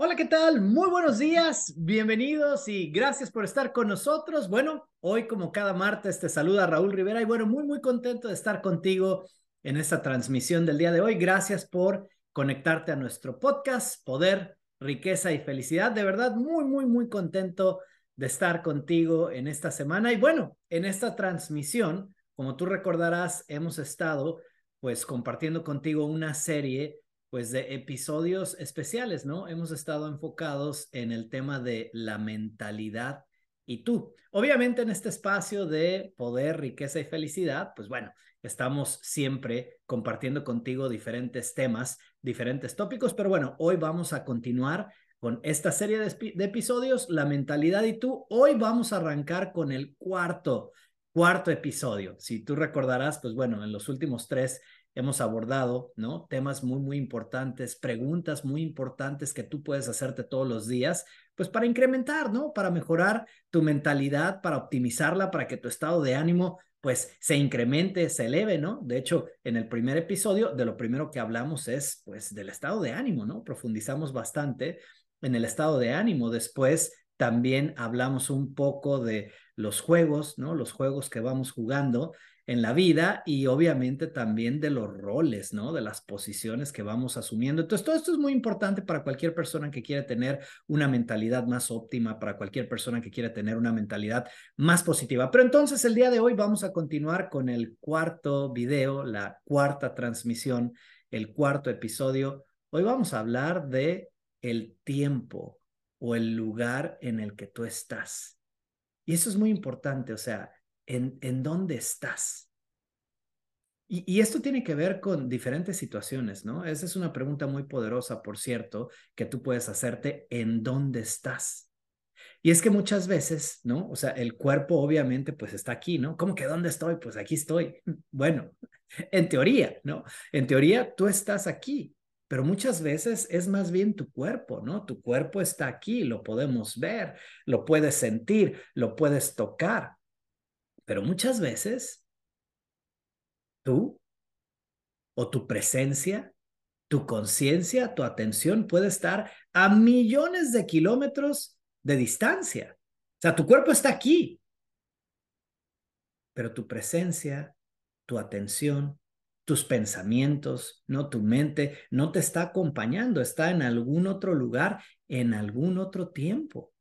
Hola, ¿qué tal? Muy buenos días, bienvenidos y gracias por estar con nosotros. Bueno, hoy como cada martes te saluda Raúl Rivera y bueno, muy, muy contento de estar contigo en esta transmisión del día de hoy. Gracias por conectarte a nuestro podcast, Poder, Riqueza y Felicidad. De verdad, muy, muy, muy contento de estar contigo en esta semana. Y bueno, en esta transmisión, como tú recordarás, hemos estado pues compartiendo contigo una serie pues de episodios especiales, ¿no? Hemos estado enfocados en el tema de la mentalidad y tú. Obviamente en este espacio de poder, riqueza y felicidad, pues bueno, estamos siempre compartiendo contigo diferentes temas, diferentes tópicos, pero bueno, hoy vamos a continuar con esta serie de, episodios, la mentalidad y tú. Hoy vamos a arrancar con el cuarto, cuarto episodio. Si tú recordarás, pues bueno, en los últimos tres hemos abordado, ¿no? Temas muy, muy importantes, preguntas muy importantes que tú puedes hacerte todos los días, pues para incrementar, ¿no? Para mejorar tu mentalidad, para optimizarla, para que tu estado de ánimo, pues se incremente, se eleve, ¿no? De hecho, en el primer episodio, de lo primero que hablamos es, pues, del estado de ánimo, ¿no? Profundizamos bastante en el estado de ánimo. Después también hablamos un poco de los juegos, ¿no? Los juegos que vamos jugando en la vida y obviamente también de los roles, ¿no? De las posiciones que vamos asumiendo. Entonces, todo esto es muy importante para cualquier persona que quiera tener una mentalidad más óptima, para cualquier persona que quiera tener una mentalidad más positiva. Pero entonces, el día de hoy vamos a continuar con el cuarto video, la cuarta transmisión, el cuarto episodio. Hoy vamos a hablar de el tiempo o el lugar en el que tú estás. Y eso es muy importante, o sea, en, en dónde estás. Y, y, esto tiene que ver con diferentes situaciones, ¿no? Esa es una pregunta muy poderosa, por cierto, que tú puedes hacerte en dónde estás. Y es que muchas veces, ¿no? O sea, el cuerpo obviamente pues está aquí, ¿no? ¿Cómo que dónde estoy? Pues aquí estoy. Bueno, en teoría, ¿no? En teoría tú estás aquí, pero muchas veces es más bien tu cuerpo, ¿no? Tu cuerpo está aquí, lo podemos ver, lo puedes sentir, lo puedes tocar. Pero muchas veces tú o tu presencia, tu conciencia, tu atención puede estar a millones de kilómetros de distancia. O sea, tu cuerpo está aquí, pero tu presencia, tu atención, tus pensamientos, no tu mente, no te está acompañando, está en algún otro lugar, en algún otro tiempo.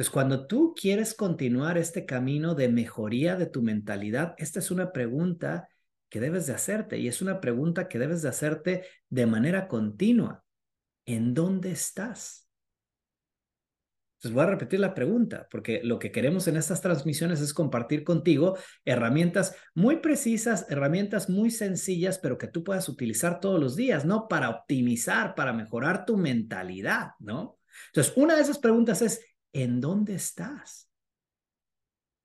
Entonces, cuando tú quieres continuar este camino de mejoría de tu mentalidad, esta es una pregunta que debes de hacerte y es una pregunta que debes de hacerte de manera continua. ¿En dónde estás? Entonces voy a repetir la pregunta, porque lo que queremos en estas transmisiones es compartir contigo herramientas muy precisas, herramientas muy sencillas, pero que tú puedas utilizar todos los días, ¿no? Para optimizar, para mejorar tu mentalidad, ¿no? Entonces, una de esas preguntas es, ¿en dónde estás?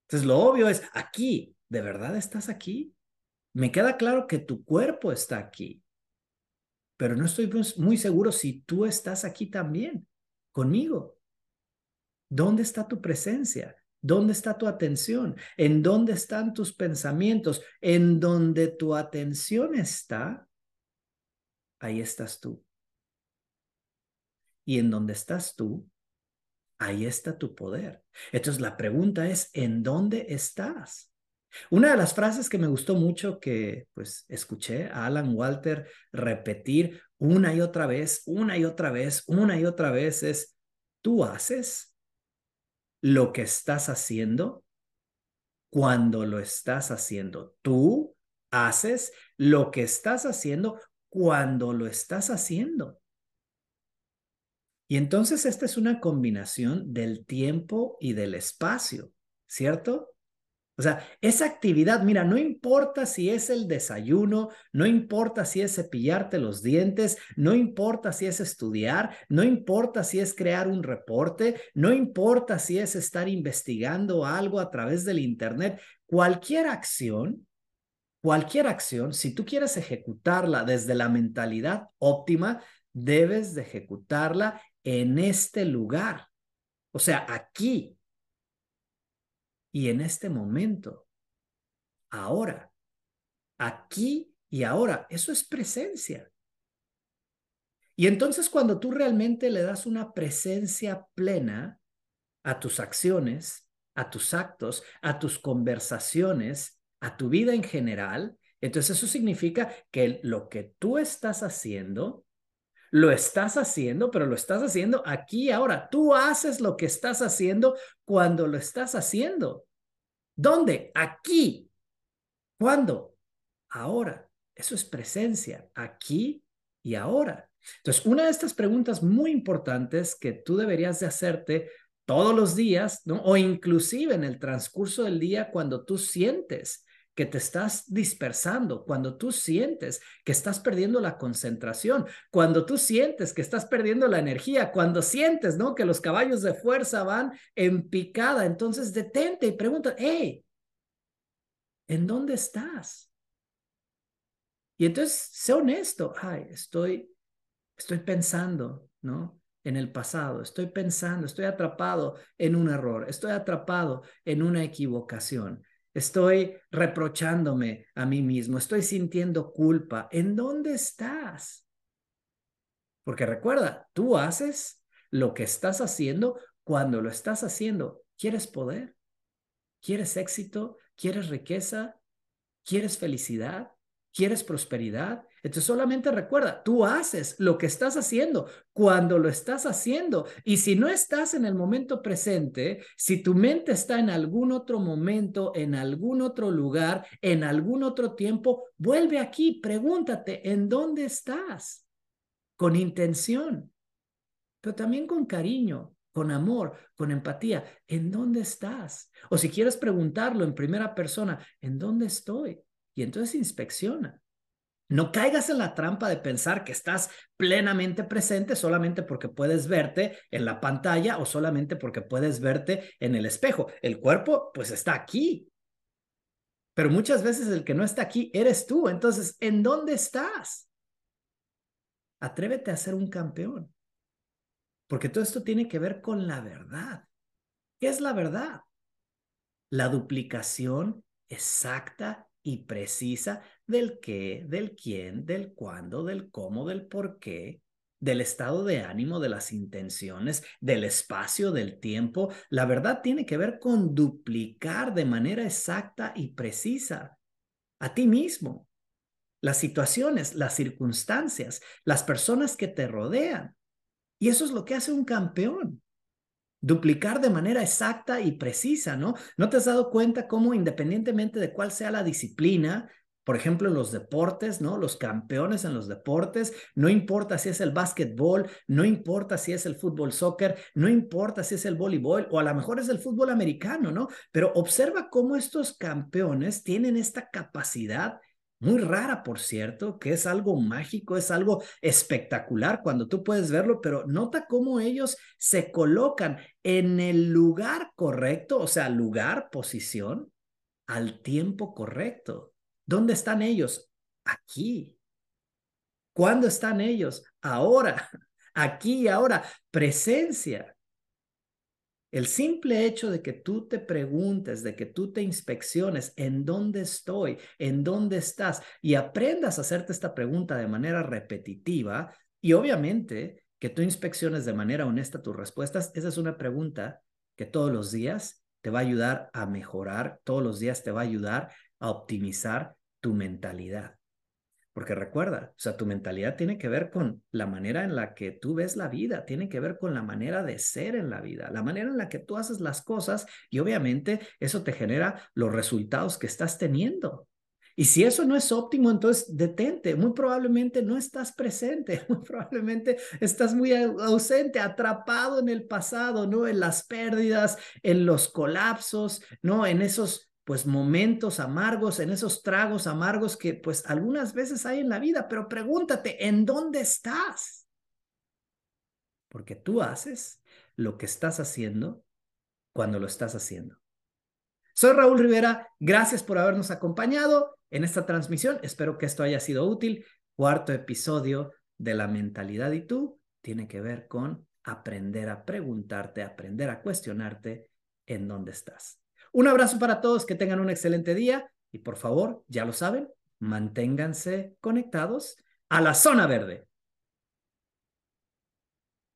Entonces, lo obvio es, aquí, ¿de verdad estás aquí? Me queda claro que tu cuerpo está aquí, pero no estoy muy seguro si tú estás aquí también, conmigo. ¿Dónde está tu presencia? ¿Dónde está tu atención? ¿En dónde están tus pensamientos? En donde tu atención está, ahí estás tú. Y en donde estás tú, ahí está tu poder. Entonces la pregunta es, ¿en dónde estás? Una de las frases que me gustó mucho que pues escuché a Alan Walter repetir una y otra vez, una y otra vez, una y otra vez es, tú haces lo que estás haciendo cuando lo estás haciendo. Tú haces lo que estás haciendo cuando lo estás haciendo. Y entonces esta es una combinación del tiempo y del espacio, ¿cierto? O sea, esa actividad, mira, no importa si es el desayuno, no importa si es cepillarte los dientes, no importa si es estudiar, no importa si es crear un reporte, no importa si es estar investigando algo a través del Internet, cualquier acción, cualquier acción, si tú quieres ejecutarla desde la mentalidad óptima, debes de ejecutarla en este lugar, o sea, aquí y en este momento, ahora, aquí y ahora. Eso es presencia. Y entonces cuando tú realmente le das una presencia plena a tus acciones, a tus actos, a tus conversaciones, a tu vida en general, entonces eso significa que lo que tú estás haciendo, lo estás haciendo, pero lo estás haciendo aquí ahora. Tú haces lo que estás haciendo cuando lo estás haciendo. ¿Dónde? Aquí. ¿Cuándo? Ahora. Eso es presencia, aquí y ahora. Entonces, una de estas preguntas muy importantes que tú deberías de hacerte todos los días, ¿no? O inclusive en el transcurso del día cuando tú sientes que te estás dispersando, cuando tú sientes que estás perdiendo la concentración, cuando tú sientes que estás perdiendo la energía, cuando sientes, ¿no? Que los caballos de fuerza van en picada, entonces detente y pregunta, hey, ¿en dónde estás? Y entonces, sé honesto, ay, estoy, estoy pensando, ¿no? En el pasado, estoy pensando, estoy atrapado en un error, estoy atrapado en una equivocación, estoy reprochándome a mí mismo, estoy sintiendo culpa. ¿En dónde estás? Porque recuerda, tú haces lo que estás haciendo cuando lo estás haciendo. ¿Quieres poder? ¿Quieres éxito? ¿Quieres riqueza? ¿Quieres felicidad? ¿Quieres prosperidad? Entonces solamente recuerda, tú haces lo que estás haciendo cuando lo estás haciendo. Y si no estás en el momento presente, si tu mente está en algún otro momento, en algún otro lugar, en algún otro tiempo, vuelve aquí, pregúntate, ¿en dónde estás? Con intención, pero también con cariño, con amor, con empatía. ¿En dónde estás? O si quieres preguntarlo en primera persona, ¿en dónde estoy? Y entonces inspecciona. No caigas en la trampa de pensar que estás plenamente presente solamente porque puedes verte en la pantalla o solamente porque puedes verte en el espejo. El cuerpo pues está aquí. Pero muchas veces el que no está aquí eres tú. Entonces, ¿en dónde estás? Atrévete a ser un campeón. Porque todo esto tiene que ver con la verdad. ¿Qué es la verdad? La duplicación exacta y precisa del qué, del quién, del cuándo, del cómo, del por qué, del estado de ánimo, de las intenciones, del espacio, del tiempo. La verdad tiene que ver con duplicar de manera exacta y precisa a ti mismo las situaciones, las circunstancias, las personas que te rodean. Y eso es lo que hace un campeón duplicar de manera exacta y precisa, ¿no? ¿No te has dado cuenta cómo independientemente de cuál sea la disciplina, por ejemplo, en los deportes, ¿no? Los campeones en los deportes, no importa si es el básquetbol, no importa si es el fútbol soccer, no importa si es el voleibol o a lo mejor es el fútbol americano, ¿no? Pero observa cómo estos campeones tienen esta capacidad muy rara, por cierto, que es algo mágico, es algo espectacular cuando tú puedes verlo, pero nota cómo ellos se colocan en el lugar correcto, o sea, lugar, posición, al tiempo correcto. ¿Dónde están ellos? Aquí. ¿Cuándo están ellos? Ahora, aquí y ahora. Presencia. El simple hecho de que tú te preguntes, de que tú te inspecciones en dónde estoy, en dónde estás y aprendas a hacerte esta pregunta de manera repetitiva y obviamente que tú inspecciones de manera honesta tus respuestas, esa es una pregunta que todos los días te va a ayudar a mejorar, todos los días te va a ayudar optimizar tu mentalidad. Porque recuerda, o sea, tu mentalidad tiene que ver con la manera en la que tú ves la vida, tiene que ver con la manera de ser en la vida, la manera en la que tú haces las cosas y obviamente eso te genera los resultados que estás teniendo. Y si eso no es óptimo, entonces detente. Muy probablemente no estás presente, muy probablemente estás muy ausente, atrapado en el pasado, ¿no? En las pérdidas, en los colapsos, ¿no? En esos pues momentos amargos, en esos tragos amargos que pues algunas veces hay en la vida, pero pregúntate, ¿en dónde estás? Porque tú haces lo que estás haciendo cuando lo estás haciendo. Soy Raúl Rivera, gracias por habernos acompañado en esta transmisión, espero que esto haya sido útil. Cuarto episodio de la mentalidad y tú tiene que ver con aprender a preguntarte, aprender a cuestionarte en dónde estás. Un abrazo para todos, que tengan un excelente día y por favor, ya lo saben, manténganse conectados a la zona verde.